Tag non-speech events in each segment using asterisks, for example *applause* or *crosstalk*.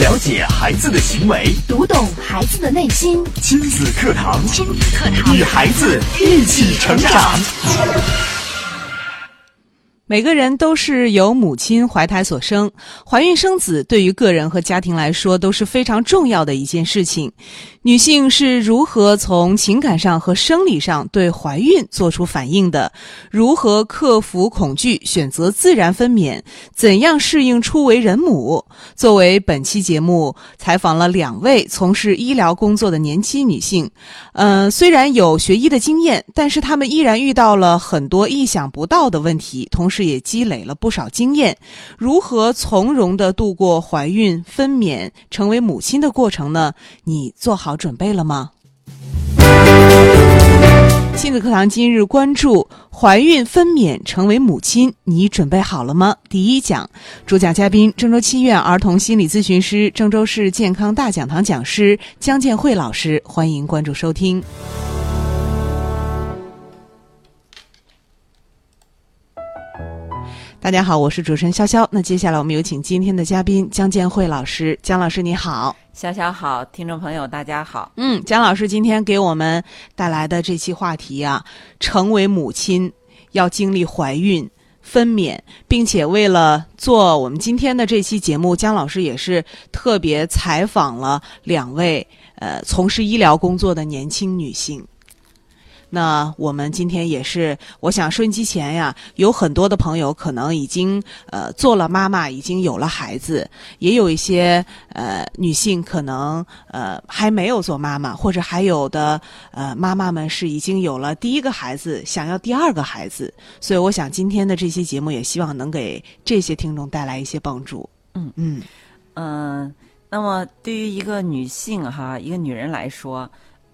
了解孩子的行为，读懂孩子的内心。亲子课堂，亲子课堂，与孩子一起成长。每个人都是由母亲怀胎所生，怀孕生子对于个人和家庭来说都是非常重要的一件事情。女性是如何从情感上和生理上对怀孕做出反应的？如何克服恐惧，选择自然分娩？怎样适应初为人母？作为本期节目采访了两位从事医疗工作的年轻女性，呃，虽然有学医的经验，但是她们依然遇到了很多意想不到的问题，同时也积累了不少经验。如何从容的度过怀孕、分娩、成为母亲的过程呢？你做好好准备了吗？亲子课堂今日关注怀孕分娩成为母亲，你准备好了吗？第一讲，主讲嘉宾郑州七院儿童心理咨询师、郑州市健康大讲堂讲师江建慧老师，欢迎关注收听。大家好，我是主持人潇潇。那接下来我们有请今天的嘉宾江建慧老师。江老师你好，潇潇好，听众朋友大家好。嗯，江老师今天给我们带来的这期话题啊，成为母亲要经历怀孕、分娩，并且为了做我们今天的这期节目，江老师也是特别采访了两位呃从事医疗工作的年轻女性。那我们今天也是，我想收音机前呀，有很多的朋友可能已经呃做了妈妈，已经有了孩子，也有一些呃女性可能呃还没有做妈妈，或者还有的呃妈妈们是已经有了第一个孩子，想要第二个孩子，所以我想今天的这期节目也希望能给这些听众带来一些帮助。嗯嗯嗯，那么对于一个女性哈，一个女人来说。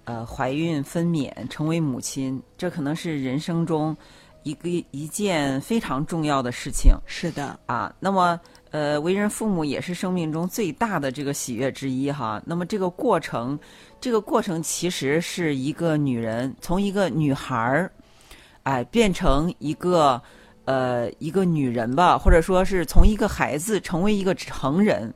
呃，怀孕、分娩、成为母亲，这可能是人生中一个一件非常重要的事情。是的，啊，那么呃，为人父母也是生命中最大的这个喜悦之一哈。那么这个过程，这个过程其实是一个女人从一个女孩儿，哎，变成一个呃一个女人吧，或者说是从一个孩子成为一个成人。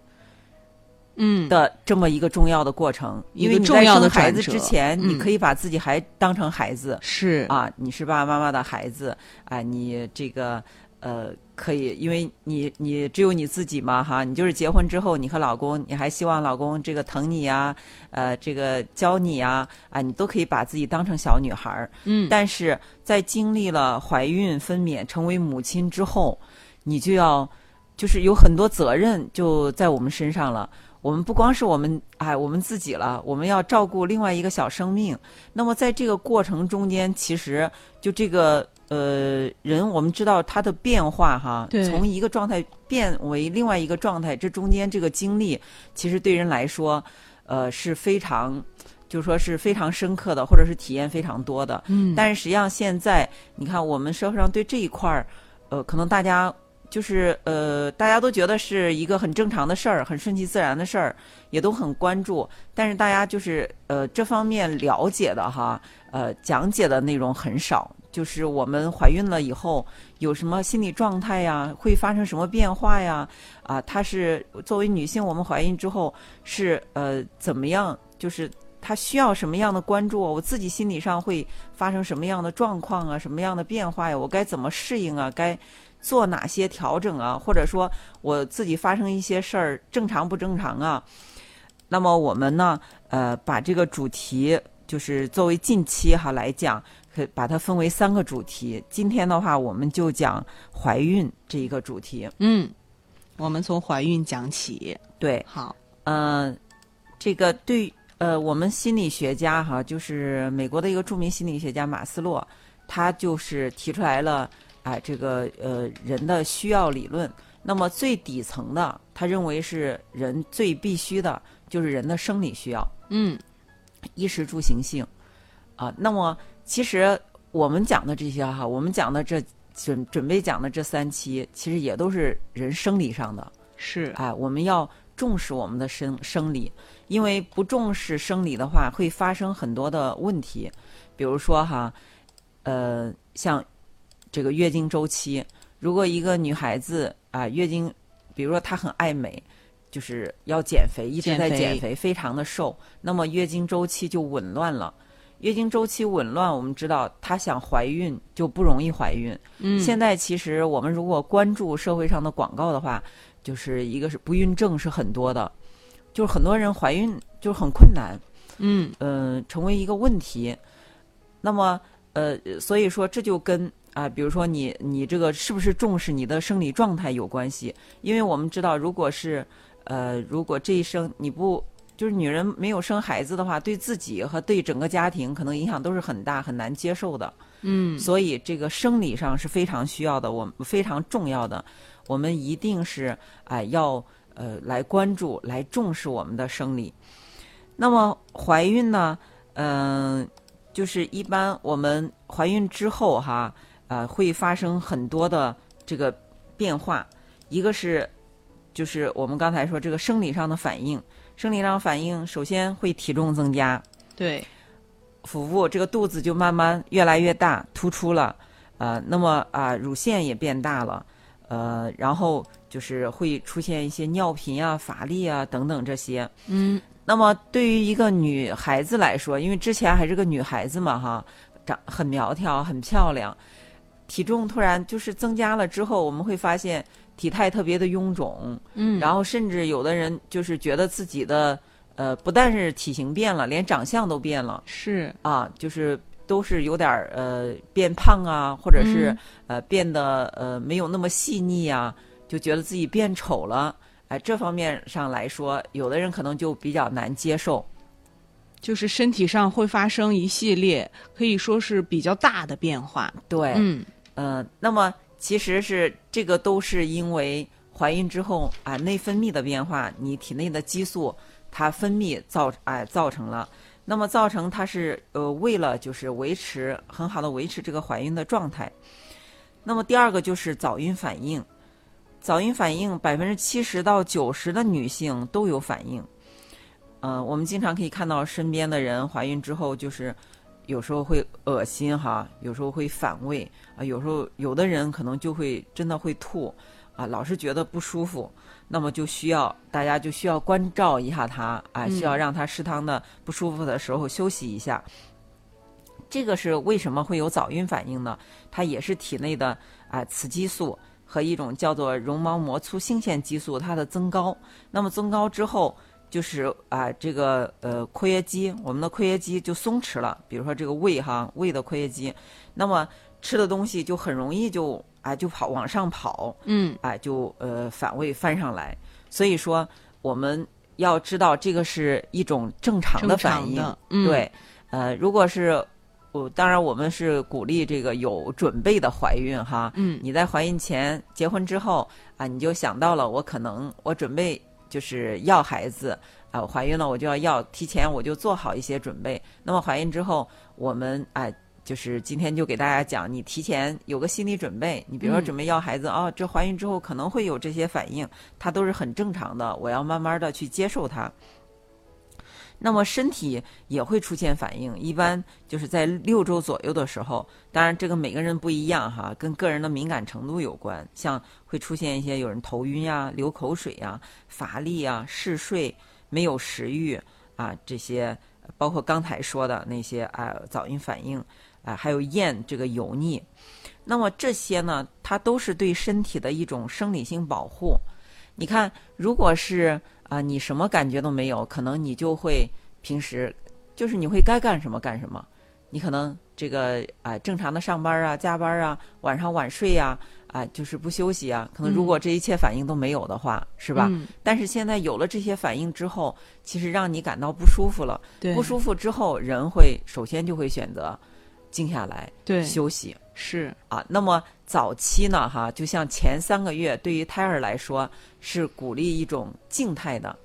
嗯。的这么一个重要的过程，因为你重要的孩子之前，你可以把自己还当成孩子，是。啊，你是爸爸妈妈的孩子，啊，你这个呃可以，因为你你只有你自己嘛哈，你就是结婚之后，你和老公，你还希望老公这个疼你呀，呃，这个教你呀，啊，你都可以把自己当成小女孩儿，嗯，但是在经历了怀孕、分娩、成为母亲之后，你就要就是有很多责任就在我们身上了。我们不光是我们哎，我们自己了，我们要照顾另外一个小生命。那么在这个过程中间，其实就这个呃人，我们知道他的变化哈，从一个状态变为另外一个状态，这中间这个经历，其实对人来说，呃是非常，就说是非常深刻的，或者是体验非常多的。嗯。但是实际上现在，你看我们社会上对这一块儿，呃，可能大家。就是呃，大家都觉得是一个很正常的事儿，很顺其自然的事儿，也都很关注。但是大家就是呃这方面了解的哈，呃讲解的内容很少。就是我们怀孕了以后有什么心理状态呀，会发生什么变化呀？啊，她是作为女性，我们怀孕之后是呃怎么样？就是她需要什么样的关注？我自己心理上会发生什么样的状况啊？什么样的变化呀？我该怎么适应啊？该。做哪些调整啊？或者说我自己发生一些事儿，正常不正常啊？那么我们呢，呃，把这个主题就是作为近期哈来讲，可把它分为三个主题。今天的话，我们就讲怀孕这一个主题。嗯，我们从怀孕讲起。对，好，嗯，这个对，呃，我们心理学家哈，就是美国的一个著名心理学家马斯洛，他就是提出来了。哎，这个呃，人的需要理论，那么最底层的，他认为是人最必须的，就是人的生理需要。嗯，衣食住行性啊。那么其实我们讲的这些哈，我们讲的这准准备讲的这三期，其实也都是人生理上的。是哎，我们要重视我们的生生理，因为不重视生理的话，会发生很多的问题。比如说哈，呃，像。这个月经周期，如果一个女孩子啊，月经，比如说她很爱美，就是要减肥，一直减肥在减肥，非常的瘦，那么月经周期就紊乱了。月经周期紊乱，我们知道她想怀孕就不容易怀孕。嗯，现在其实我们如果关注社会上的广告的话，就是一个是不孕症是很多的，就是很多人怀孕就是很困难，嗯嗯、成为一个问题。那么呃，所以说这就跟啊、比如说你你这个是不是重视你的生理状态有关系，因为我们知道，如果是呃，如果这一生你不就是女人没有生孩子的话，对自己和对整个家庭可能影响都是很大，很难接受的。嗯所以这个生理上是非常需要的，我们非常重要的，我们一定是哎、要呃来关注、来重视我们的生理。那么怀孕呢，嗯、就是一般我们怀孕之后哈，呃，会发生很多的这个变化，一个是就是我们刚才说这个生理上的反应，生理上反应首先会体重增加，对，腹部这个肚子就慢慢越来越大，突出了，呃，那么啊、乳腺也变大了，呃，然后就是会出现一些尿频啊、乏力啊等等这些。嗯。那么对于一个女孩子来说，因为之前还是个女孩子嘛，哈，长很苗条、很漂亮，体重突然就是增加了之后，我们会发现体态特别的臃肿，嗯，然后甚至有的人就是觉得自己的呃，不但是体型变了，连长相都变了。是啊，就是都是有点儿呃变胖啊，或者是、嗯呃变得呃没有那么细腻啊，就觉得自己变丑了。哎、这方面上来说，有的人可能就比较难接受。就是身体上会发生一系列可以说是比较大的变化。对，嗯呃，那么其实是这个都是因为怀孕之后啊内分泌的变化，你体内的激素它分泌造哎、造成了。那么造成它是呃为了就是维持很好的维持这个怀孕的状态。那么第二个就是早孕反应，早孕反应百分之七十到九十的女性都有反应。呃，我们经常可以看到身边的人怀孕之后，就是有时候会恶心哈，有时候会反胃啊，有时候有的人可能就会真的会吐啊，老是觉得不舒服，那么就需要大家就需要关照一下他啊，需要让他适当的不舒服的时候休息一下。这个是为什么会有早孕反应呢？它也是体内的啊雌激素和一种叫做绒毛膜促性腺激素它的增高。那么增高之后，就是啊这个呃括约肌，我们的括约肌就松弛了。比如说这个胃哈，胃的括约肌，那么吃的东西就很容易就啊就跑往上跑，嗯啊，就呃反胃翻上来。所以说，我们要知道这个是一种正常的反应。嗯对，呃，如果是我、当然我们是鼓励这个有准备的怀孕哈。嗯你在怀孕前、结婚之后啊，你就想到了我可能我准备就是要孩子啊，我怀孕了我就要要，提前我就做好一些准备。那么怀孕之后，我们啊。就是今天就给大家讲，你提前有个心理准备。你比如说嗯准备要孩子啊、这怀孕之后可能会有这些反应，它都是很正常的。我要慢慢的去接受它。那么身体也会出现反应，一般就是在六周左右的时候。当然，这个每个人不一样哈，跟个人的敏感程度有关。像会出现一些有人头晕呀、流口水呀、乏力呀、嗜睡、没有食欲啊这些，包括刚才说的那些啊早孕反应啊，还有厌这个油腻。那么这些呢，它都是对身体的一种生理性保护。你看，如果是啊、你什么感觉都没有，可能你就会平时就是你会该干什么干什么，你可能这个啊、正常的上班啊、加班啊、晚上晚睡呀啊、就是不休息啊。可能如果这一切反应都没有的话，是吧？嗯但是现在有了这些反应之后，其实让你感到不舒服了。不舒服之后，人会首先就会选择静下来对休息。是。啊，那么早期呢，哈，就像前三个月，对于胎儿来说是鼓励一种静态的，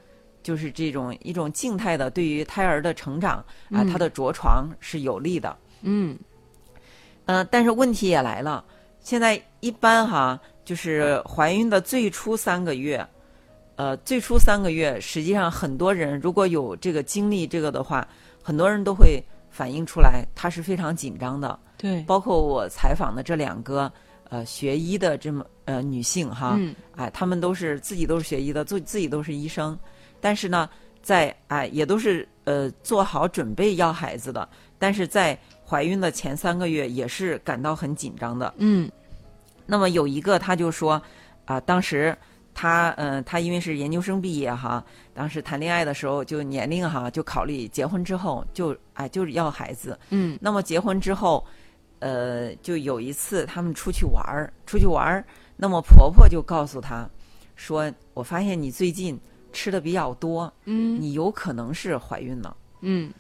就是这种一种静态的，对于胎儿的成长啊，嗯。他的着床是有利的。嗯。呃，但是问题也来了，现在一般哈，就是怀孕的最初三个月，呃，最初三个月，实际上很多人如果有这个经历这个的话，很多人都会反映出来，他是非常紧张的。对。包括我采访的这两个呃学医的这么呃女性哈，嗯。哎，她们都是自己都是学医的，自自己都是医生，但是呢，在哎也都是呃做好准备要孩子的，但是在怀孕的前三个月也是感到很紧张的。嗯。那么有一个她就说啊、当时他嗯、呃他因为是研究生毕业哈，当时谈恋爱的时候就年龄哈就考虑结婚之后就哎就是要孩子，嗯那么结婚之后，呃，就有一次他们出去玩儿，出去玩儿，那么婆婆就告诉她说：“我发现你最近吃的比较多，嗯你有可能是怀孕了。嗯”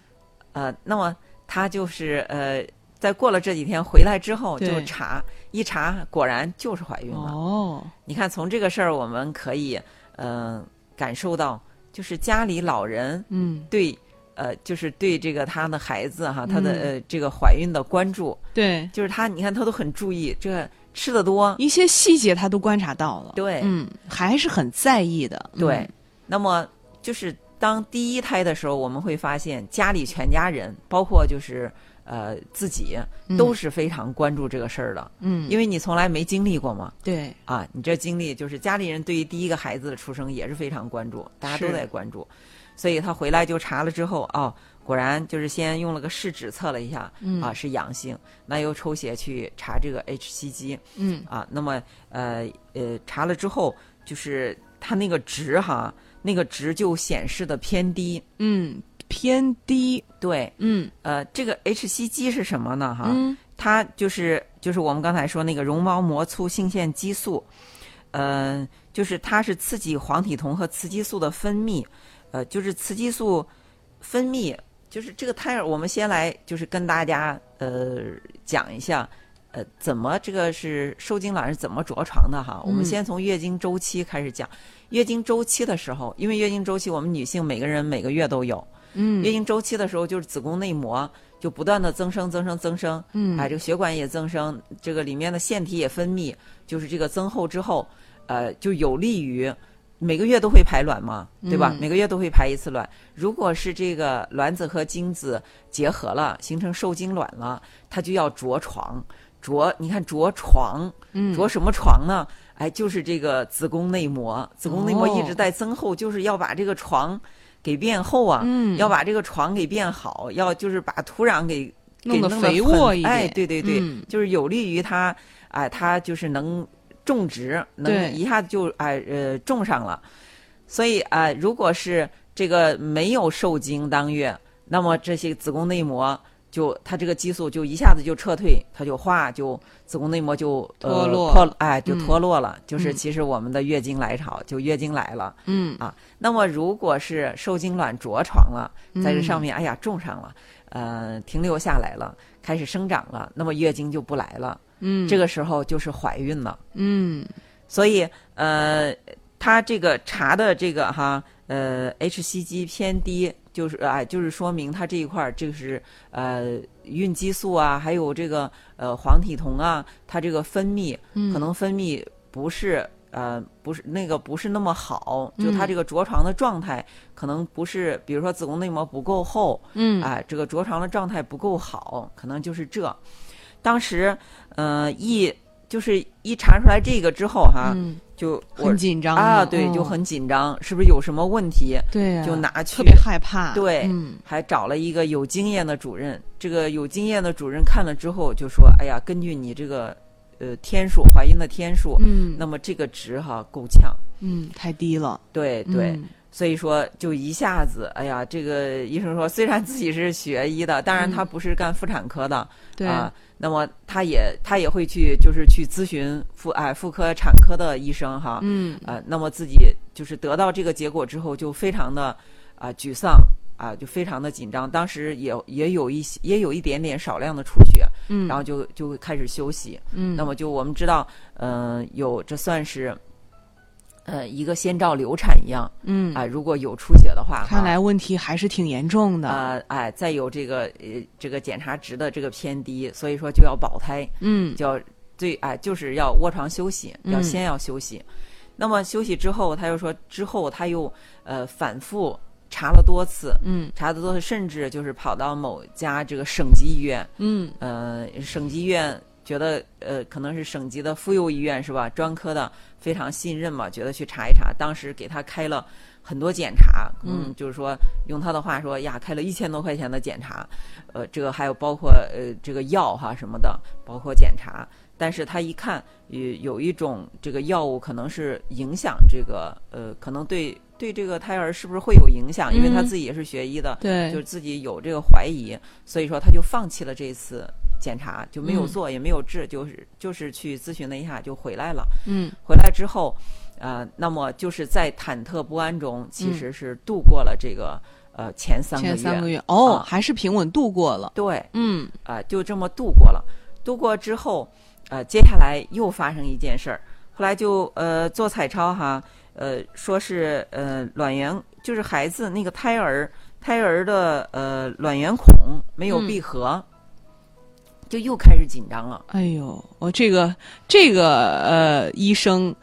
呃，那么她就是呃，在过了这几天回来之后就查，一查果然就是怀孕了。哦，你看，从这个事儿我们可以呃感受到，就是家里老人嗯对。呃，就是对这个他的孩子哈，他的、嗯。呃这个怀孕的关注，对，就是他，你看他都很注意这个吃的多，一些细节他都观察到了，对。嗯，还是很在意的，嗯对。那么就是当第一胎的时候，我们会发现家里全家人，包括就是呃自己，嗯。都是非常关注这个事儿的，嗯，因为你从来没经历过嘛。对，啊，你这经历就是家里人对于第一个孩子的出生也是非常关注，大家都在关注，所以他回来就查了之后，哦，果然就是先用了个试纸测了一下，嗯。啊是阳性，那又抽血去查这个 HCG，，嗯。啊，那么呃呃查了之后，就是他那个值哈，那个值就显示的偏低，嗯偏低，对，嗯。呃，这个 hCG 是什么呢哈？嗯。它就是就是我们刚才说那个绒毛膜促性腺激素，呃，就是它是刺激黄体酮和雌激素的分泌，呃，就是雌激素分泌，就是这个胎儿，我们先来就是跟大家呃讲一下，呃，怎么这个是受精卵是怎么着床的哈？我们嗯先从月经周期开始讲。月经周期的时候，因为月经周期我们女性每个人每个月都有，嗯月经周期的时候就是子宫内膜就不断的增生、增生、增生，嗯哎，这个血管也增生，这个里面的腺体也分泌，就是这个增厚之后，呃，就有利于每个月都会排卵嘛，对吧？嗯每个月都会排一次卵。如果是这个卵子和精子结合了，形成受精卵了，它就要着床。着，你看着床，嗯着什么床呢？哎，就是这个子宫内膜，子宫内膜一直哦在增厚，就是要把这个床给变厚啊，嗯要把这个床给变好，要就是把土壤给弄得给弄得肥沃一点很哎，对对对，嗯就是有利于它，哎，它就是能种植，能一下子就哎呃种上了。所以啊、如果是这个没有受精当月，那么这些子宫内膜就它这个激素就一下子就撤退，它就化就子宫内膜就呃脱落。破哎就嗯。脱落了，就是嗯。其实我们的月经来潮就月经来了。嗯。啊，那么如果是受精卵着床了，在这上嗯面，哎呀种上了，呃，停留下来了，开始生长了，那么月经就不来了，嗯这个时候就是怀孕了。嗯所以，呃，它这个查的这个哈，呃 hCG 偏低，就是哎、就是说明它这一块儿就是呃孕激素啊，还有这个呃黄体酮啊，它这个分泌嗯可能分泌不是。呃，不是那个不是那么好，就它嗯这个着床的状态，可能不是，比如说子宫内膜不够厚，嗯啊，这个着床的状态不够好，可能就是这。当时，呃，一就是一查出来这个之后哈，嗯就我很紧张啊，对，就哦很紧张，是不是有什么问题？对啊，就拿去特别害怕，对嗯还找了一个有经验的主任。这个有经验的主任看了之后就说：“哎呀，根据你这个呃天数，怀孕的天数，嗯那么这个值哈够呛。嗯太低了，对对，嗯所以说就一下子，哎呀，这个医生说，虽然自己是学医的，当然他不是干妇产科的，对啊，那么他也他也会去就是去咨询妇哎妇科产科的医生哈，嗯。呃，那么自己就是得到这个结果之后就非常的啊沮丧啊，就非常的紧张，当时也也有一些也有一点点少量的出血，嗯，然后就就开始休息，嗯。那么就我们知道，嗯、有这算是。呃，一个先兆流产一样嗯。啊、如果有出血的话，看来问题还是挺严重的，呃，哎，再有这个呃这个检查值的这个偏低，所以说就要保胎，嗯。就要最哎就是要卧床休息，要嗯先要休息。那么休息之后，他又说之后他又呃反复查了多次，嗯。查的多次，甚至就是跑到某家这个省级医院，嗯。呃省级医院觉得呃可能是省级的妇幼医院是吧，专科的非常信任嘛，觉得去查一查，当时给他开了很多检查，嗯，就是说用他的话说呀，开了一千多块钱的检查，呃，这个还有包括呃这个药哈什么的，包括检查。但是他一看，有有一种这个药物可能是影响这个，呃，可能对对这个胎儿是不是会有影响？因为他自己也是学医的，对。就是自己有这个怀疑，所以说他就放弃了这次检查，就没有做，也没有治，就是就是去咨询了一下就回来了。嗯回来之后，呃，那么就是在忐忑不安中，其实是度过了这个呃前三个月。前三个月哦，啊还是平稳度过了。对，嗯啊、就这么度过了。度过之后，呃，接下来又发生一件事儿，后来就呃做彩超哈，呃说是呃卵圆就是孩子那个胎儿胎儿的呃卵圆孔没有嗯闭合，就又开始紧张了。哎呦，我这个这个呃，医生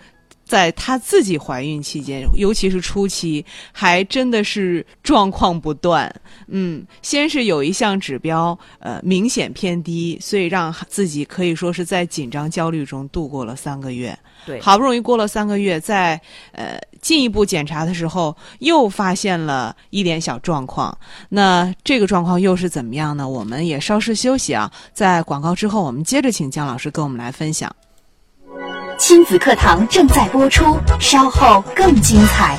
在她自己怀孕期间，尤其是初期，还真的是状况不断。嗯，先是有一项指标呃明显偏低，所以让自己可以说是在紧张焦虑中度过了三个月。对，好不容易过了三个月，在呃进一步检查的时候，又发现了一点小状况。那这个状况又是怎么样呢？我们也稍事休息啊，在广告之后，我们接着请姜老师跟我们来分享。亲子课堂正在播出，稍后更精彩。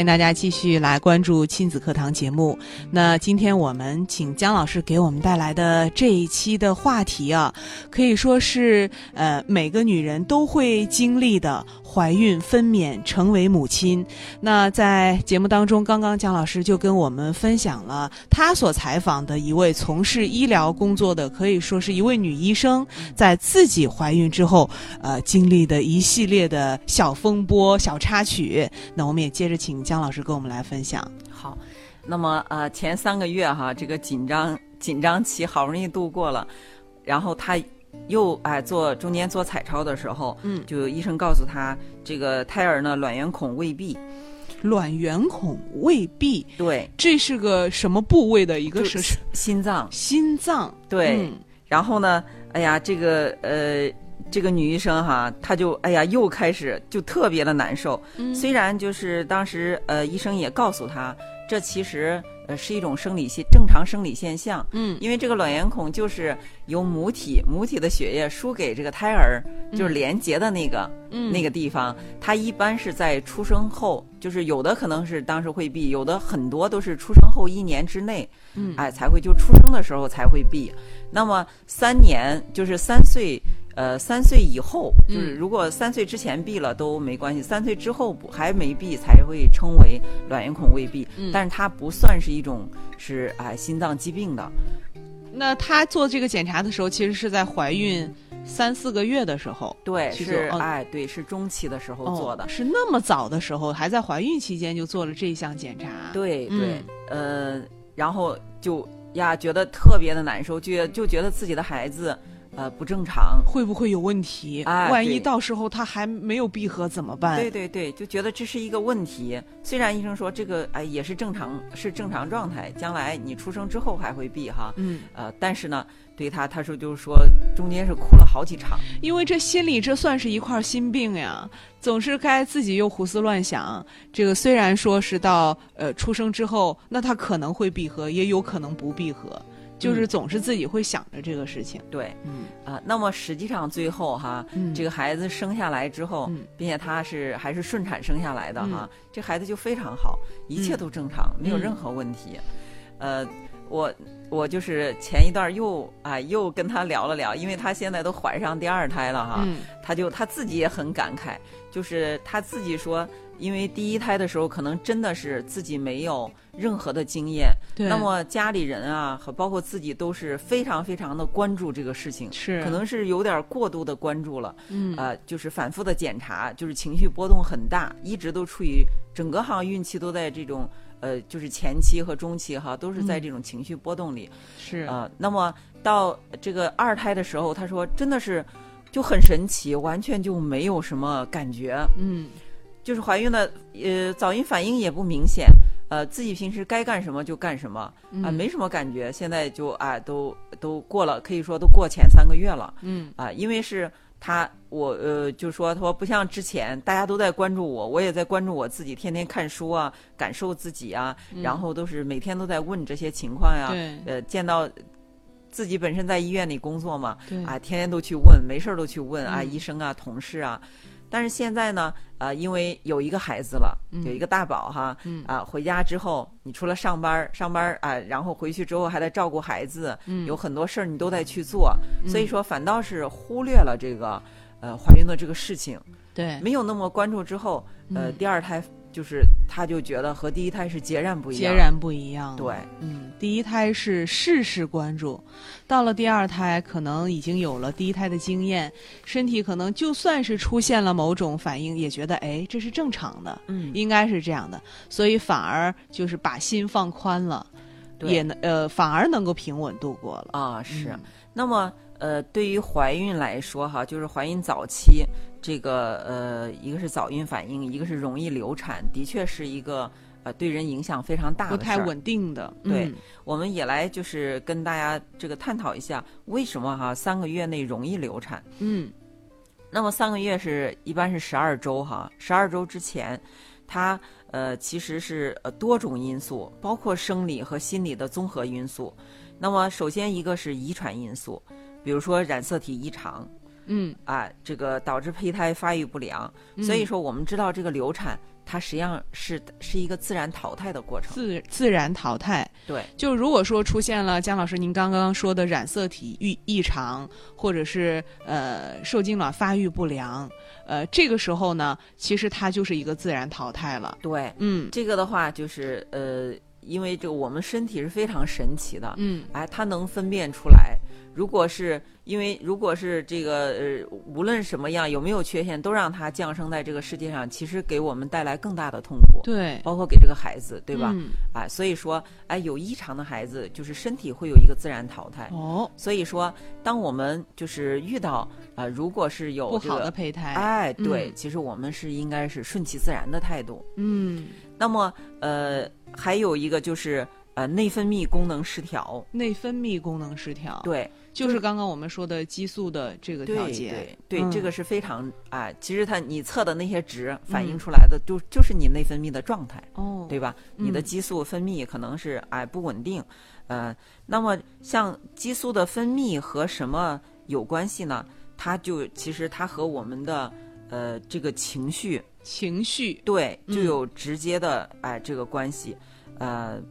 欢迎大家继续来关注亲子课堂节目。那今天我们请姜老师给我们带来的这一期的话题啊，可以说是呃每个女人都会经历的怀孕、分娩、成为母亲。那在节目当中，刚刚姜老师就跟我们分享了他所采访的一位从事医疗工作的，可以说是一位女医生，在自己怀孕之后，呃，经历的一系列的小风波、小插曲。那我们也接着请姜老师跟我们来分享。好，那么呃前三个月哈，这个紧张紧张期好不容易度过了，然后他又哎做中间做彩超的时候，嗯。就医生告诉他这个胎儿呢卵圆孔未闭，卵圆孔未闭，对，这是个什么部位的一个就是心脏，心脏？对，嗯。然后呢，哎呀，这个呃。这个女医生哈，她就哎呀，又开始就特别的难受。嗯。虽然就是当时呃，医生也告诉她，这其实呃是一种生理现正常生理现象，嗯因为这个卵圆孔就是由母体母体的血液输给这个胎儿，就是连接的那个、嗯那个地方。它一般是在出生后，就是有的可能是当时会闭，有的很多都是出生后一年之内，嗯哎才会就出生的时候才会闭。那么三年就是三岁。呃，三岁以后，就是嗯如果三岁之前闭了都没关系，三岁之后不还没闭才会称为卵圆孔未闭，嗯但是它不算是一种是哎心脏疾病的，那她做这个检查的时候，其实是在怀孕三四个月的时候。对，是哎，对，是中期的时候做的哦，，是那么早的时候，还在怀孕期间就做了这项检查。对嗯对，呃，然后就呀觉得特别的难受，就就觉得自己的孩子呃不正常，会不会有问题？啊万一到时候他还没有闭合怎么办？对对对，就觉得这是一个问题。虽然医生说这个哎也是正常，是正常状态，将来你出生之后还会闭哈，嗯，呃，但是呢，对他他说就是说中间是哭了好几场，因为这心里这算是一块心病呀，总是该自己又胡思乱想。这个虽然说是到呃出生之后，那他可能会闭合，也有可能不闭合。就是总是自己会想着这个事情。对，嗯啊，那么实际上最后哈，嗯这个孩子生下来之后，嗯并且他是还是顺产生下来的哈，嗯这孩子就非常好，一切嗯都正常，没有嗯任何问题。呃，我我就是前一段又啊又跟他聊了聊，因为他现在都怀上第二胎了哈，嗯他就他自己也很感慨，就是他自己说，因为第一胎的时候可能真的是自己没有任何的经验，对，那么家里人啊和包括自己都是非常非常的关注这个事情，是可能是有点过度的关注了，嗯。呃，就是反复的检查，就是情绪波动很大，一直都处于整个好像孕期都在这种呃，就是前期和中期哈，都是在嗯。这种情绪波动里，是。呃，那么到这个二胎的时候，他说真的是就很神奇，完全就没有什么感觉，嗯就是怀孕的呃早孕反应也不明显，呃自己平时该干什么就干什么啊、嗯没什么感觉。现在就啊、都都过了，可以说都过前三个月了嗯啊、因为是他我呃就说他说不像之前大家都在关注我，我也在关注我自己，天天看书啊，感受自己啊，然后都是每天都在问这些情况呀，对呃见到。自己本身在医院里工作嘛，啊，天天都去问，没事儿都去问啊，嗯医生啊、同事啊。但是现在呢，呃，因为有一个孩子了，嗯。有一个大宝哈，嗯。啊，回家之后，你除了上班上班儿啊，然后回去之后还得照顾孩子，嗯。有很多事儿你都得去做，所以说反倒是忽略了这个呃怀孕的这个事情，对。没有那么关注之后，呃，嗯。第二胎就是他就觉得和第一胎是截然不一样，截然不一样。对，嗯，第一胎是事事关注，到了第二胎可能已经有了第一胎的经验，身体可能就算是出现了某种反应，也觉得哎这是正常的，嗯，应该是这样的，所以反而就是把心放宽了，对也能呃反而能够平稳度过了。啊是。嗯那么，呃，对于怀孕来说，哈，就是怀孕早期，这个呃，一个是早孕反应，一个是容易流产，的确是一个呃对人影响非常大不太。稳定的，对嗯我们也来就是跟大家这个探讨一下，为什么哈三个月内容易流产？嗯那么三个月是一般是十二周哈，十二周之前，它呃其实是呃多种因素，包括生理和心理的综合因素。那么首先一个是遗传因素，比如说染色体异常嗯，啊，这个导致胚胎发育不良。所以说我们知道这个流产，它实际上是是一个自然淘汰的过程。自自然淘汰。对，就如果说出现了姜老师您刚刚说的染色体异异常，或者是呃受精卵发育不良，呃这个时候呢，其实它就是一个自然淘汰了。对，嗯这个的话就是呃，因为这个我们身体是非常神奇的，嗯哎，它能分辨出来。如果是因为如果是这个呃，无论什么样有没有缺陷，都让他降生在这个世界上，其实给我们带来更大的痛苦，对，包括给这个孩子，对吧？嗯哎，所以说，哎，有异常的孩子，就是身体会有一个自然淘汰。哦，所以说，当我们就是遇到啊、呃如果是有不好的胚胎。哎，对，嗯其实我们是应该是顺其自然的态度。嗯，那么，呃，还有一个就是呃内分泌功能失调，内分泌功能失调，，对，就是刚刚我们说的激素的这个调节。对对，嗯这个是非常啊、其实它你测的那些值反映嗯出来的就、就是你内分泌的状态，哦，对吧？你的嗯激素分泌可能是哎不稳定，呃，那么像激素的分泌和什么有关系呢？它就其实它和我们的呃这个情绪情绪，对就嗯有直接的哎这个关系，呃。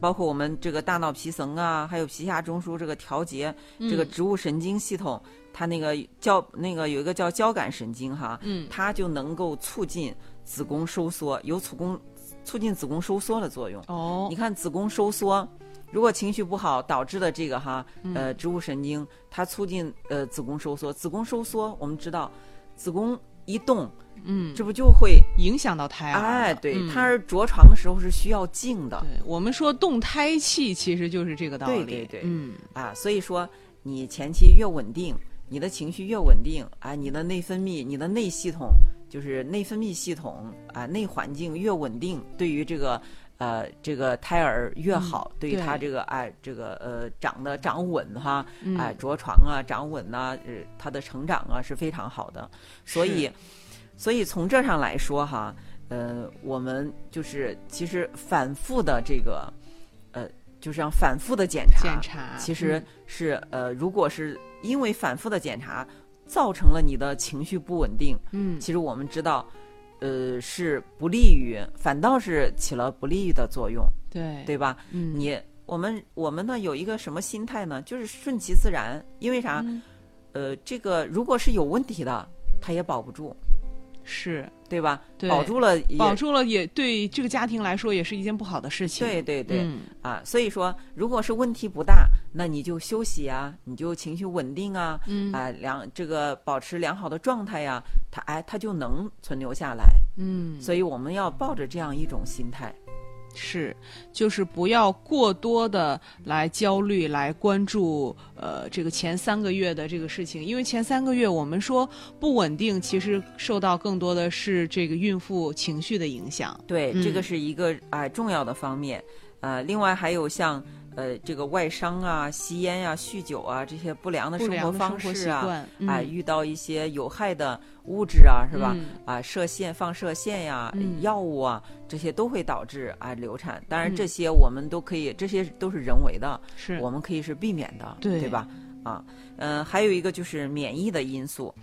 包括我们这个大脑皮层啊，还有皮下中枢这个调节，这个嗯植物神经系统，它那个交那个有一个叫交感神经哈，嗯。它就能够促进子宫收缩，有促宫促进子宫收缩的作用。哦。你，看子宫收缩，如果情绪不好导致的这个哈，嗯。呃，植物神经它促进呃子宫收缩，子宫收缩我们知道，子宫一动，嗯，这不就会影响到胎儿了。哎，对，嗯胎儿着床的时候是需要静的对我们说动胎气，其实就是这个道理。对对对嗯啊，所以说你前期越稳定，你的情绪越稳定啊，你的内分泌、你的内系统就是内分泌系统啊，内环境越稳定，对于这个。呃，这个胎儿越好，对于他这个哎，这个呃长得长稳哈，嗯哎着床啊，长稳呐、呃，他的成长啊是非常好的。所以，所以从这上来说哈，呃，我们就是其实反复的这个，呃，就这样反复的检查，检查其实嗯是、呃，如果是因为反复的检查造成了你的情绪不稳定，嗯其实我们知道，呃，是不利于，反倒是起了不利于的作用，对对吧？嗯你我们我们呢有一个什么心态呢？就是顺其自然，因为啥？嗯呃，这个如果是有问题的，他也保不住，是对吧？对保住了也保住了，也对这个家庭来说也是一件不好的事情。对对对、嗯啊，所以说，如果是问题不大，那你就休息啊，你就情绪稳定啊，嗯啊良这个保持良好的状态呀、它哎它就能存留下来。嗯，所以我们要抱着这样一种心态。是，就是不要过多的来焦虑，来关注呃这个前三个月的这个事情，因为前三个月我们说不稳定，其实受到更多的是这个孕妇情绪的影响。对，嗯这个是一个啊、重要的方面。呃，另外还有像呃这个外伤啊、吸烟呀、酗酒啊这些不良的生活方式啊，习惯，啊、嗯遇到一些有害的物质啊，是吧？嗯啊，射线、放射线呀、嗯药物啊，这些都会导致啊流产。当然，嗯这些我们都可以，这些都是人为的，是我们可以是避免的，对吧？啊，嗯、还有一个就是免疫的因素。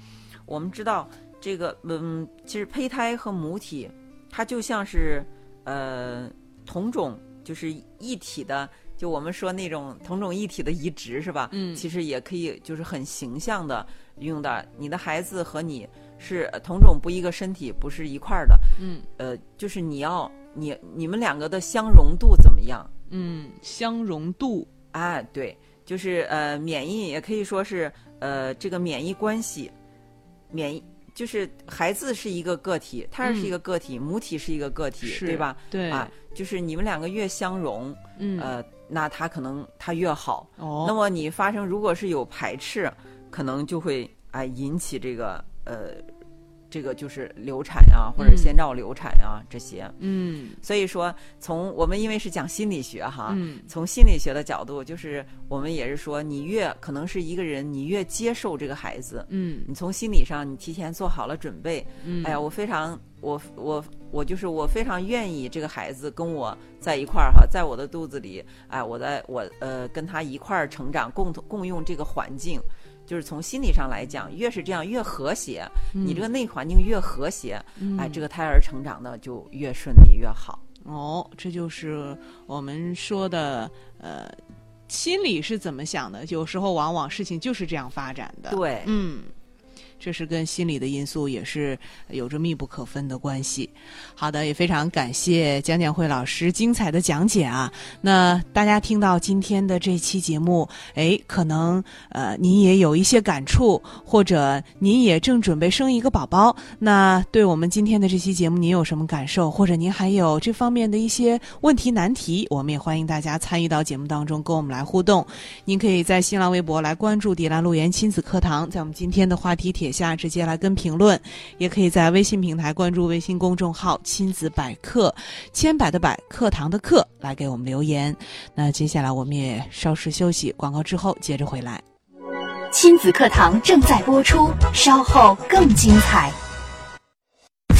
我们知道这个，嗯，其实胚胎和母体，它就像是呃同种就是一体的，就我们说那种同种异体的移植是吧？嗯其实也可以就是很形象的用到你的孩子和你是呃同种不一个身体，不是一块儿的，嗯呃，就是你要你你们两个的相容度怎么样？嗯相容度啊，对，就是呃，免疫也可以说是呃，这个免疫关系，免疫就是孩子是一个个体，胎儿是一个个体，母体是一个个体，对吧？对啊，就是你们两个越相容，嗯呃，那他可能他越好。哦那么你发生如果是有排斥，可能就会啊、引起这个呃。这个就是流产啊，或者嗯先兆流产啊，这些。嗯所以说，从我们因为是讲心理学哈，嗯从心理学的角度，就是我们也是说，你越可能是一个人，你越接受这个孩子，嗯你从心理上你提前做好了准备。嗯哎呀，我非常，我我我就是我非常愿意这个孩子跟我在一块儿哈，在我的肚子里，哎，我在我呃跟他一块儿成长，共同共用这个环境。就是从心理上来讲，越是这样越和谐，你这个内环境越和谐，嗯哎，这个胎儿成长的就越顺利越好。哦，这就是我们说的呃，心里是怎么想的，有时候往往事情就是这样发展的。对，嗯，这是跟心理的因素也是有着密不可分的关系。好的，也非常感谢蒋蒋慧老师精彩的讲解啊。那大家听到今天的这期节目，哎，可能呃您也有一些感触，或者您也正准备生一个宝宝，那对我们今天的这期节目您有什么感受，或者您还有这方面的一些问题难题，我们也欢迎大家参与到节目当中跟我们来互动。您可以在新浪微博来关注“迪兰路言亲子课堂”，在我们今天的话题帖下直接来跟评论，也可以在微信平台关注微信公众号“亲子百科”，千百的百，课堂的课，来给我们留言。那接下来我们也稍事休息，广告之后接着回来。亲子课堂正在播出，稍后更精彩。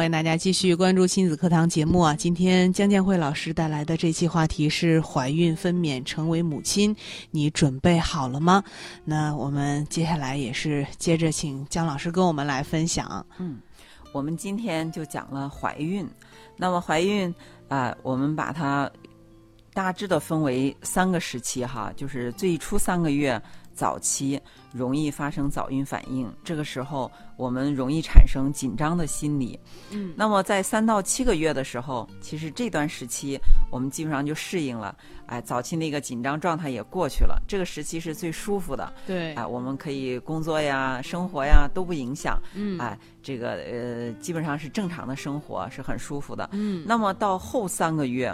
欢迎大家继续关注亲子课堂节目啊！今天江建慧老师带来的这期话题是怀孕分娩成为母亲，你准备好了吗？那我们接下来也是接着请江老师跟我们来分享。嗯我们今天就讲了怀孕。那么怀孕啊、我们把它大致的分为三个时期哈，就是最初三个月早期容易发生早孕反应，这个时候我们容易产生紧张的心理。嗯，那么在三到七个月的时候，其实这段时期我们基本上就适应了，哎，早期那个紧张状态也过去了，这个时期是最舒服的，对，哎，我们可以工作呀、生活呀都不影响，嗯，哎，这个呃，基本上是正常的生活，是很舒服的。嗯，那么到后三个月，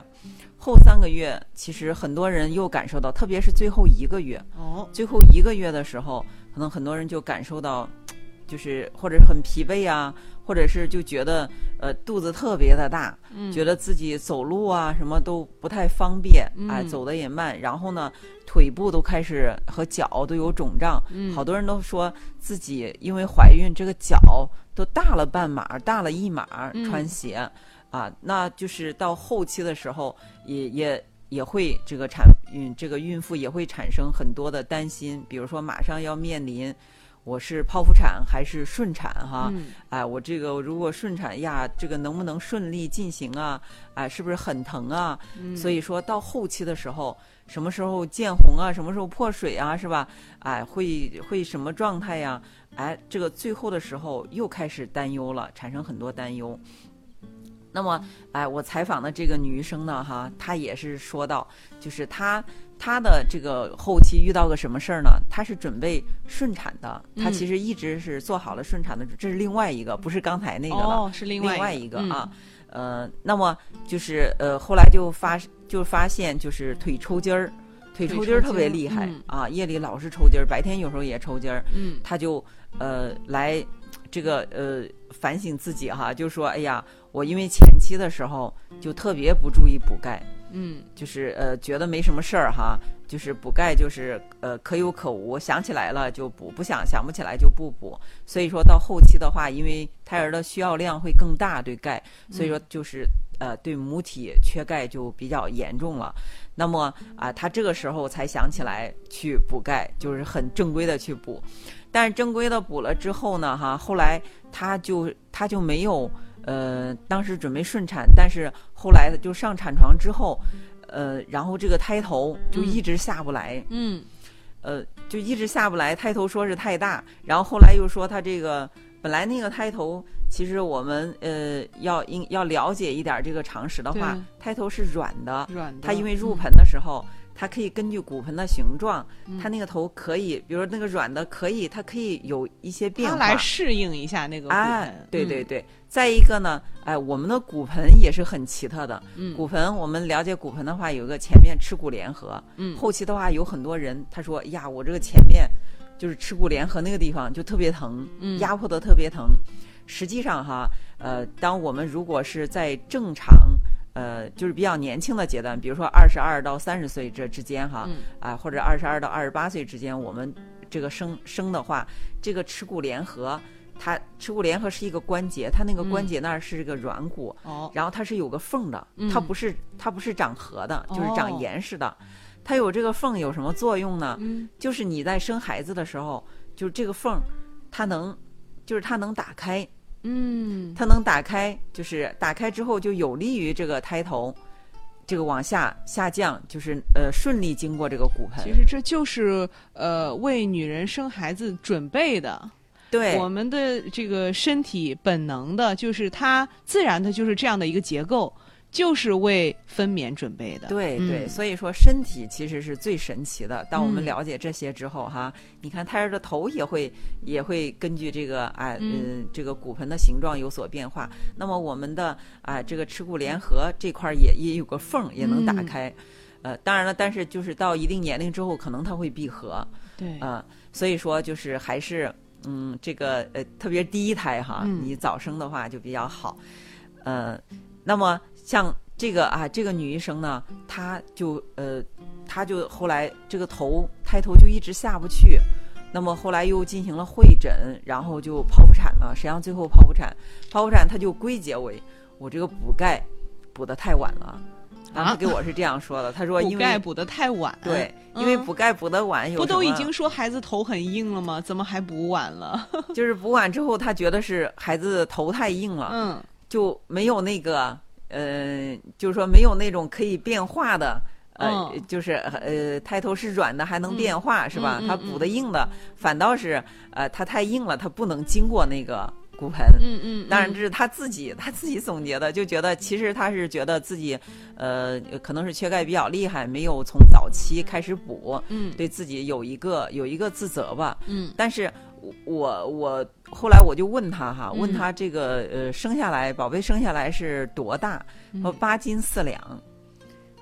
后三个月，其实很多人又感受到，特别是最后一个月，哦，最后一个月的时候，可能很多人就感受到，*tsk* 就是或者很疲惫啊，或者是就觉得呃肚子特别的大，嗯，觉得自己走路啊什么都不太方便，哎，嗯走的也慢，然后呢，腿部都开始和脚都有肿胀，嗯。好多人都说自己因为怀孕，这个脚都大了半码，大了一码，嗯。穿鞋、啊，那就是到后期的时候，也也也会这个产嗯这个孕妇也会产生很多的担心，比如说马上要面临。我是剖腹产还是顺产哈？嗯哎，我这个如果顺产呀，这个能不能顺利进行啊？哎，是不是很疼啊？嗯所以说到后期的时候，什么时候见红啊，什么时候破水啊，是吧？哎，会会什么状态呀？哎，这个最后的时候又开始担忧了，产生很多担忧。那么，哎，我采访的这个女医生呢，哈，她也是说到，就是她她的这个后期遇到个什么事儿呢？她是准备顺产的，她嗯其实一直是做好了顺产的，这是另外一个，不是刚才那个了。哦，是另另外一个啊，嗯呃，那么就是呃，后来就发就发现就是腿抽筋儿，腿抽筋儿特别厉害、嗯啊，夜里老是抽筋儿，白天有时候也抽筋儿，嗯他就呃来这个呃反省自己哈，就说哎呀，我因为前期的时候就特别不注意补钙，嗯就是呃觉得没什么事儿哈，就是补钙就是呃可有可无，想起来了就补，不想想不起来就不补。所以说到后期的话，因为胎儿的需要量会更大，对钙，所以说就是呃对母体缺钙就比较严重了。那么啊、他这个时候才想起来去补钙，就是很正规的去补。但是正规的补了之后呢，哈，后来他就他就没有呃，当时准备顺产，但是后来就上产床之后，呃，然后这个胎头就一直下不来，嗯呃，就一直下不来。胎头说是太大，然后后来又说他这个本来那个胎头，其实我们呃要应要了解一点这个常识的话，胎头是软的，软的，它因为入嗯盆的时候，它可以根据骨盆的形状，嗯它那个头可以，比如说那个软的可以，它可以有一些变化。它来适应一下那个骨哎盆，，嗯对对对。再一个呢，哎，我们的骨盆也是很奇特的。嗯骨盆，我们了解骨盆的话，有一个前面耻骨联合。嗯后期的话，有很多人他说，哎呀，我这个前面就是耻骨联合那个地方就特别疼，嗯压迫的特别疼。实际上哈，呃，当我们如果是在正常。呃，就是比较年轻的阶段，比如说二十二到三十岁这之间哈，嗯。啊，或者二十二到二十八岁之间，我们这个生生的话，这个耻骨联合，它耻骨联合是一个关节，它那个关节那儿是个软骨，哦。然后它是有个缝的，嗯。它不是它不是长合的，就是哦长严实的。它有这个缝有什么作用呢？嗯。就是你在生孩子的时候，就是这个缝，它能，就是它能打开，嗯它能打开，就是打开之后就有利于这个胎头，这个往下下降，就是呃顺利经过这个骨盆。其实这就是呃为女人生孩子准备的。对，我们的这个身体本能的，就是它自然的就是这样的一个结构，就是为分娩准备的。对对，嗯所以说身体其实是最神奇的。当我们嗯了解这些之后，哈，你看胎儿的头也会也会根据这个啊，嗯嗯，这个骨盆的形状有所变化。那么我们的啊，这个耻骨联合这块儿也也有个缝儿，也能打嗯开。呃，当然了，但是就是到一定年龄之后，可能它会闭合。对，啊、所以说就是还是嗯，这个呃，特别第一胎哈，嗯你早生的话就比较好。呃，那么像这个啊，这个女医生呢，她就呃，她就后来这个头胎头就一直下不去，那么后来又进行了会诊，然后就剖腹产了。实际上最后剖腹产，剖腹产她就归结为我这个补钙补的太晚了。当时啊给我是这样说的，她说补因为钙补的太晚。对，因为嗯补钙补的晚有不都已经说孩子头很硬了吗？怎么还补晚了？*laughs* 就是补晚之后，他觉得是孩子头太硬了，嗯就没有那个呃，就是说没有那种可以变化的呃，嗯就是呃，胎头是软的还能变化，是吧？嗯嗯它补的硬的，反倒是呃，它太硬了，它不能经过那个骨盆。嗯嗯，当然，这是他自己他自己总结的，就觉得其实他是觉得自己，呃，可能是缺钙比较厉害，没有从早期开始补，嗯对自己有一个有一个自责吧。嗯但是我我后来我就问他哈，嗯问他这个呃生下来宝贝生下来是多大？嗯说八斤四两。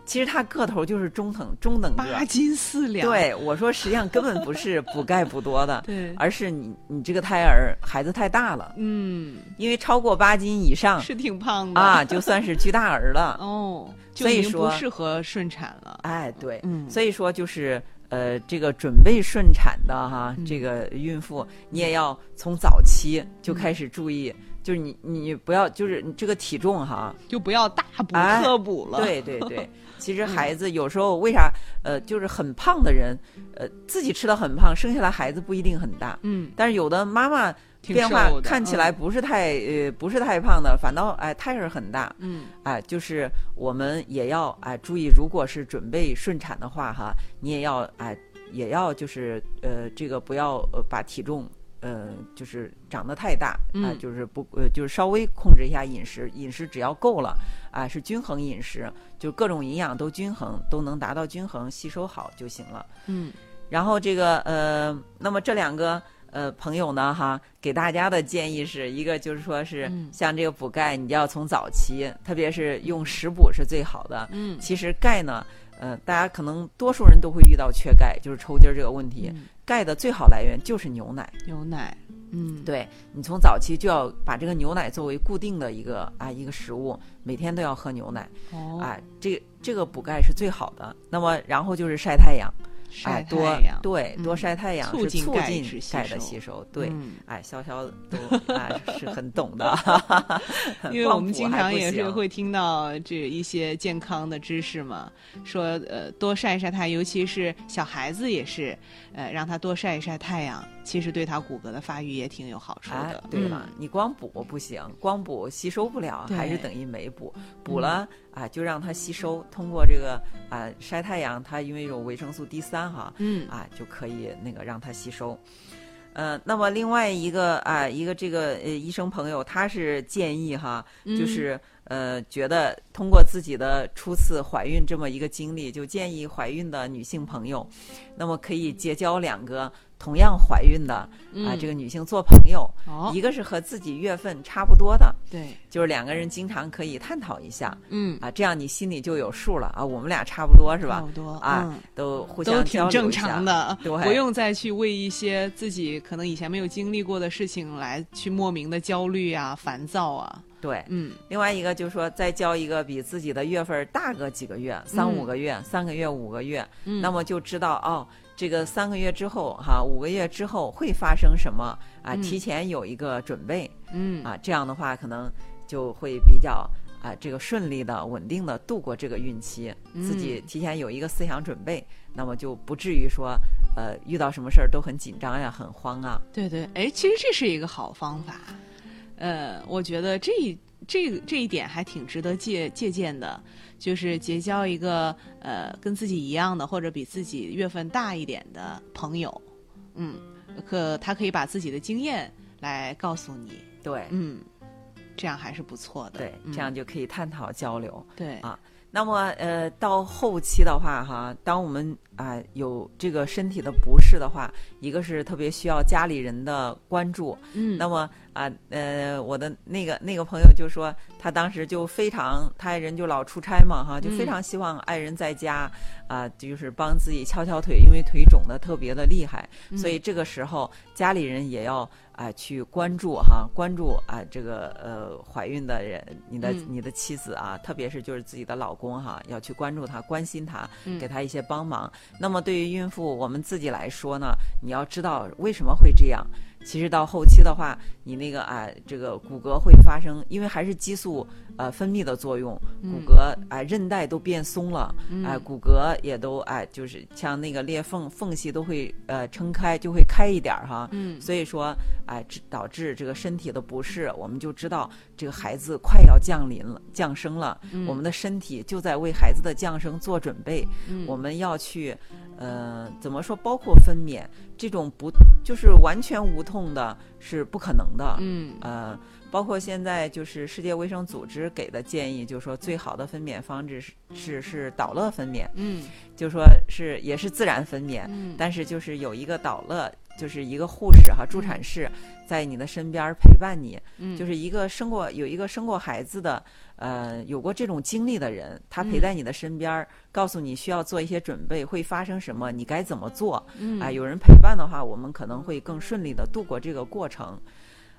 其实他个头就是中等中等个八。斤四两，对我说，实际上根本不是 *laughs* 补钙补多的，对，而是你你这个胎儿孩子太大了，嗯，因为超过八斤以上是挺胖的啊，就算是巨大儿了。哦，所以说不适合顺产了。哎，对，嗯所以说就是呃，这个准备顺产的哈，嗯。这个孕妇你也要从早期就开始注意，就是你你不要就是你这个体重哈，就不要大补哎 *laughs* 特补了。对对对，其实 *laughs* 孩子有时候为啥呃，就是很胖的人，呃，自己吃的很胖，生下来孩子不一定很大，嗯，但是有的妈妈挺变化看起来不是太呃不是太胖的，反倒哎胎儿很大，嗯。哎，就是我们也要哎注意，如果是准备顺产的话哈，你也要哎也要就是呃这个不要呃把体重呃就是长得太大啊、嗯。就是不呃就是稍微控制一下饮食，饮食只要够了啊是均衡饮食，就各种营养都均衡，都能达到均衡吸收好就行了。嗯。然后这个呃，那么这两个呃朋友呢哈，给大家的建议是一个就是说是嗯像这个补钙，你就要从早期，特别是用食补是最好的。嗯其实钙呢，呃，大家可能多数人都会遇到缺钙，就是抽筋儿这个问题。嗯钙的最好来源就是牛奶，牛奶，嗯，对你从早期就要把这个牛奶作为固定的一个啊一个食物，每天都要喝牛奶哦，啊，这这个补钙是最好的。那么然后就是晒太阳。晒哎，多太阳，对，多嗯晒太阳促是促进钙的收吸收。对，嗯哎，潇潇 *laughs* 都哎是很懂的，*laughs* 因为我们经常也是会听到这一些健康的知识嘛，说呃多晒一晒太阳，尤其是小孩子也是，呃让他多晒一晒太阳，其实对他骨骼的发育也挺有好处哎的。，对吧，嗯你光补不行，光补吸收不了，还是等于没补。补了啊，就让它吸收，通过这个啊晒太阳，它因为有维生素 D 三哈，嗯啊就可以那个让它吸收。呃，那么另外一个啊，一个这个呃医生朋友，他是建议哈，嗯就是呃觉得通过自己的初次怀孕这么一个经历，就建议怀孕的女性朋友，那么可以结交两个同样怀孕的啊嗯这个女性做朋友，哦。一个是和自己月份差不多的，对，就是两个人经常可以探讨一下嗯。啊，这样你心里就有数了啊，我们俩差不多是吧？差不？多啊嗯，都互都相挺正常的，对。不用再去为一些自己可能以前没有经历过的事情来去莫名的焦虑啊、烦躁啊。对，嗯。另外一个就是说，再交一个比自己的月份儿大个几个月，三五个月、三个月、五个月，嗯，那么就知道哦，这个三个月之后哈，五个月之后会发生什么啊？嗯。提前有一个准备嗯。啊，这样的话可能就会比较啊这个顺利的、稳定的度过这个孕期，自己嗯提前有一个思想准备，那么就不至于说呃遇到什么事儿都很紧张呀、很慌啊。对对，哎，其实这是一个好方法，呃，我觉得这一这个这一点还挺值得借借鉴的，就是结交一个呃跟自己一样的或者比自己月份大一点的朋友，嗯，可他可以把自己的经验来告诉你，对嗯，这样还是不错的，对，嗯这样就可以探讨交流。对啊那么呃，到后期的话哈，当我们啊、有这个身体的不适的话，一个是特别需要家里人的关注。嗯，那么啊呃，我的那个那个朋友就说，他当时就非常，他爱人就老出差嘛哈，就非嗯。常希望爱人在家啊、就是帮自己敲敲腿，因为腿肿的特别的厉害，嗯。所以这个时候家里人也要啊、去关注哈，关注啊、这个呃怀孕的人，你的、嗯。你的妻子啊，特别是就是自己的老公哈，要去关注他、关心他，嗯。给他一些帮忙。那么对于孕妇我们自己来说呢，你要知道为什么会这样，其实到后期的话，你那个啊，这个骨骼会发生，因为还是激素呃分泌的作用，骨骼啊韧带都变松了，哎，骨骼也都哎就是像那个裂缝缝隙都会呃撑开，就会开一点儿哈。嗯，所以说哎导致这个身体的不适，我们就知道这个孩子快要降临了，降生了，我们的身体就在为孩子的降生做准备，我们要去呃怎么说，包括分娩这种不就是完全无痛的，是不可能的。嗯，呃，包括现在就是世界卫生组织给的建议，就是说最好的分娩方式是是是导乐分娩，嗯，就说是也是自然分娩，嗯。但是就是有一个导乐，就是一个护士哈，助产士在你的身边陪伴你，嗯。就是一个生过有一个生过孩子的，呃，有过这种经历的人，他陪在你的身边，告诉你需要做一些准备，会发生什么，你该怎么做，嗯。啊、有人陪伴的话，我们可能会更顺利的度过这个过程。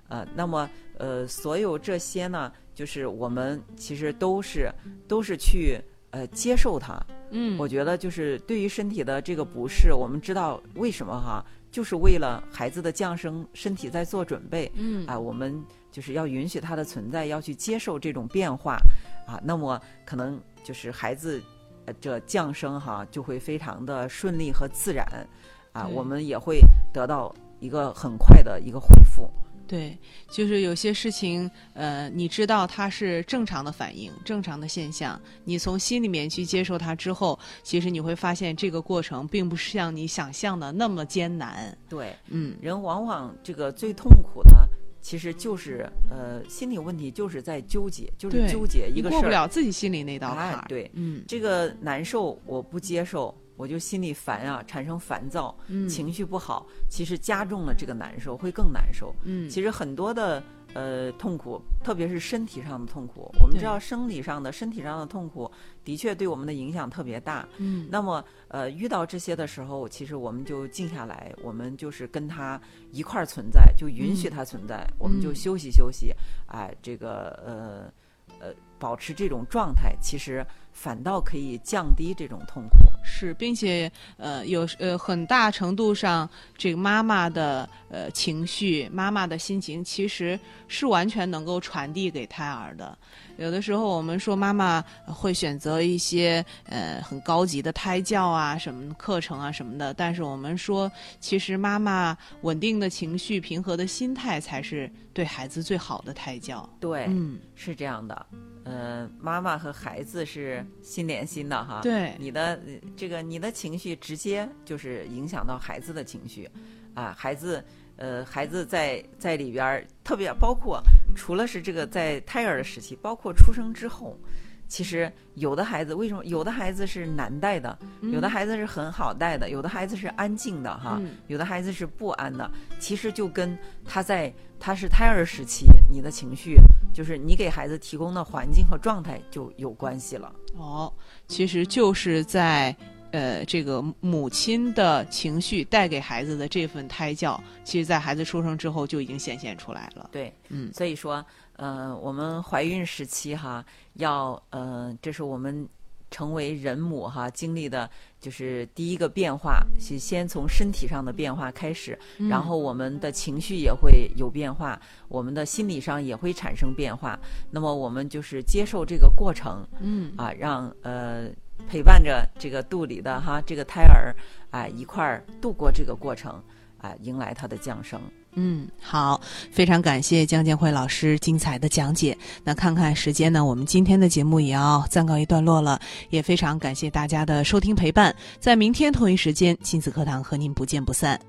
呃，那么呃，所有这些呢，就是我们其实都是都是去呃接受它。嗯，我觉得就是对于身体的这个不适，我们知道为什么哈，就是为了孩子的降生，身体在做准备。嗯啊，我们就是要允许它的存在，要去接受这种变化啊。那么可能就是孩子呃这降生哈，就会非常的顺利和自然啊，我们也会得到一个很快的一个恢复。对，就是有些事情，呃，你知道它是正常的反应、正常的现象，你从心里面去接受它之后，其实你会发现这个过程并不是像你想象的那么艰难。对，嗯人往往这个最痛苦的，其实就是呃心理问题，就是在纠结，就是纠结一个过不。了自己心里那道坎儿。哎对嗯这个难受，我不接受，我就心里烦啊，产生烦躁，嗯。情绪不好，其实加重了这个难受，会更难受。嗯，其实很多的呃痛苦，特别是身体上的痛苦，我们知道生理上的、身体上的痛苦，的确对我们的影响特别大。嗯。那么呃，遇到这些的时候，其实我们就静下来，我们就是跟他一块儿存在，就允许嗯他存在，我们就嗯休息休息，哎，这个呃呃，保持这种状态，其实反倒可以降低这种痛苦。是，并且呃有呃很大程度上，这个妈妈的呃情绪、妈妈的心情，其实是完全能够传递给胎儿的。有的时候我们说妈妈呃会选择一些呃很高级的胎教啊、什么课程啊什么的，但是我们说，其实妈妈稳定的情绪、平和的心态才是对孩子最好的胎教。对，嗯，是这样的。呃，妈妈和孩子是心连心的哈。对你的呃这个你的情绪直接就是影响到孩子的情绪，啊，孩子呃孩子在在里边儿，特别包括除了是这个在胎儿的时期，包括出生之后。其实有的孩子为什么有的孩子是难带的，有的孩子是很好带的，有的孩子是安静的哈，嗯有的孩子是不安的。其实就跟他在他是胎儿时期，你的情绪就是你给孩子提供的环境和状态就有关系了。哦，其实就是在呃这个母亲的情绪带给孩子的这份胎教，其实在孩子出生之后就已经显现出来了。对，嗯所以说，呃，我们怀孕时期哈，要呃，这是我们成为人母哈经历的，就是第一个变化，是先从身体上的变化开始，嗯然后我们的情绪也会有变化，我们的心理上也会产生变化。那么我们就是接受这个过程嗯啊，让呃陪伴着这个肚里的哈这个胎儿啊一块儿度过这个过程啊，迎来他的降生。嗯，好，非常感谢江建辉老师精彩的讲解。那看看时间呢，我们今天的节目也要暂告一段落了，也非常感谢大家的收听陪伴。在明天同一时间，亲子课堂和您不见不散。